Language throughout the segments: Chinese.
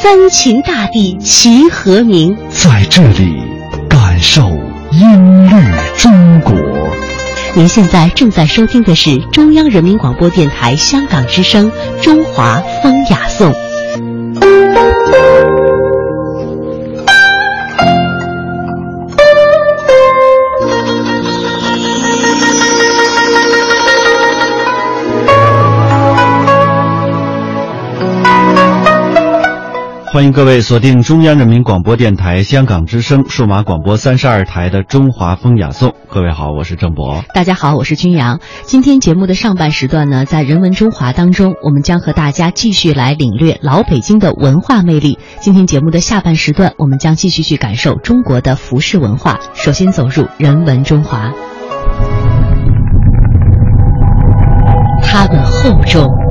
三秦大地齐和鸣。在这里，感受音律中国。您现在正在收听的是中央人民广播电台香港之声《中华风雅颂》。欢迎各位锁定中央人民广播电台香港之声数码广播三十二台的《中华风雅颂》。各位好，我是郑博。大家好，我是君阳。今天节目的上半时段呢，在人文中华当中，我们将和大家继续来领略老北京的文化魅力。今天节目的下半时段，我们将继续去感受中国的服饰文化。首先走入人文中华，他们厚重。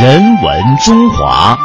人文中华。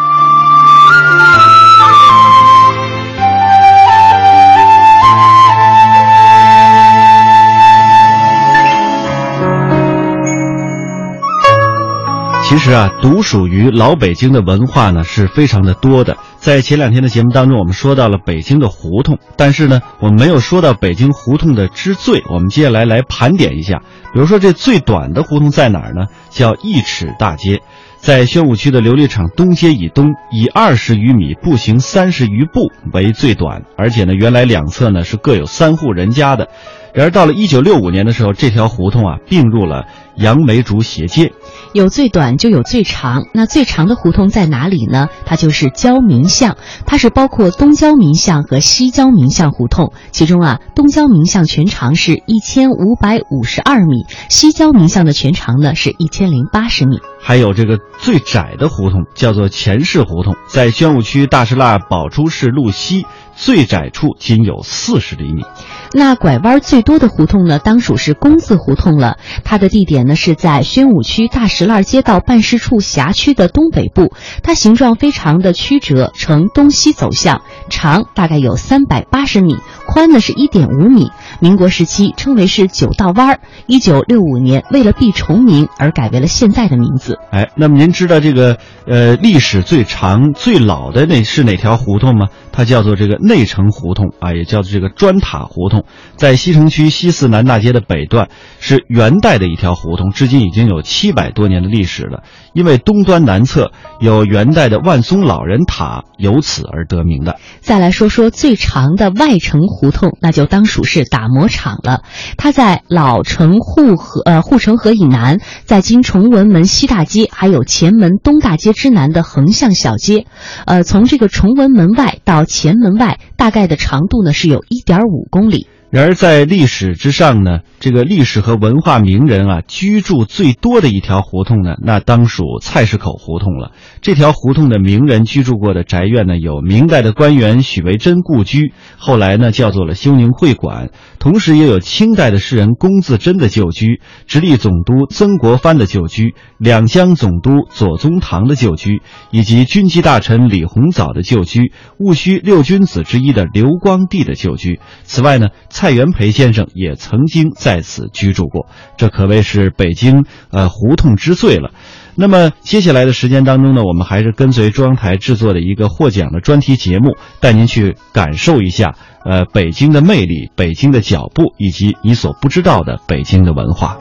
其实啊，独属于老北京的文化呢是非常的多的。在前两天的节目当中，我们说到了北京的胡同，但是呢，我们没有说到北京胡同的之最。我们接下来来盘点一下，比如说这最短的胡同在哪儿呢？叫一尺大街。在宣武区的琉璃厂东街以东，以二十余米步行三十余步为最短，而且呢，原来两侧呢是各有三户人家的。然而到了一九六五年的时候，这条胡同啊并入了杨梅竹斜街。有最短就有最长，那最长的胡同在哪里呢？它就是焦明巷，它是包括东焦明巷和西焦明巷胡同。其中啊，东焦明巷全长是一千五百五十二米，西焦明巷的全长呢是一千零八十米。还有这个最窄的胡同叫做钱氏胡同，在宣武区大石蜡宝珠市路西。最窄处仅有四十厘米，那拐弯最多的胡同呢，当属是工字胡同了。它的地点呢是在宣武区大石栏街道办事处辖区的东北部，它形状非常的曲折，呈东西走向，长大概有三百八十米，宽呢是一点五米。民国时期称为是九道弯儿，一九六五年为了避重名而改为了现在的名字。哎，那么您知道这个呃历史最长最老的那是哪条胡同吗？它叫做这个。内城胡同啊，也叫做这个砖塔胡同，在西城区西四南大街的北段，是元代的一条胡同，至今已经有七百多年的历史了。因为东端南侧有元代的万松老人塔，由此而得名的。再来说说最长的外城胡同，那就当属是打磨厂了。它在老城护河呃护城河以南，在今崇文门西大街还有前门东大街之南的横向小街，呃，从这个崇文门外到前门外。大概的长度呢是有一点五公里。然而在历史之上呢，这个历史和文化名人啊居住最多的一条胡同呢，那当属菜市口胡同了。这条胡同的名人居住过的宅院呢，有明代的官员许维珍故居，后来呢叫做了休宁会馆，同时也有清代的诗人龚自珍的旧居，直隶总督曾国藩的旧居，两江总督左宗棠的旧居，以及军机大臣李鸿藻的旧居，戊戌六君子之一的刘光第的旧居。此外呢。蔡元培先生也曾经在此居住过，这可谓是北京呃胡同之最了。那么接下来的时间当中呢，我们还是跟随中央台制作的一个获奖的专题节目，带您去感受一下呃北京的魅力、北京的脚步以及你所不知道的北京的文化。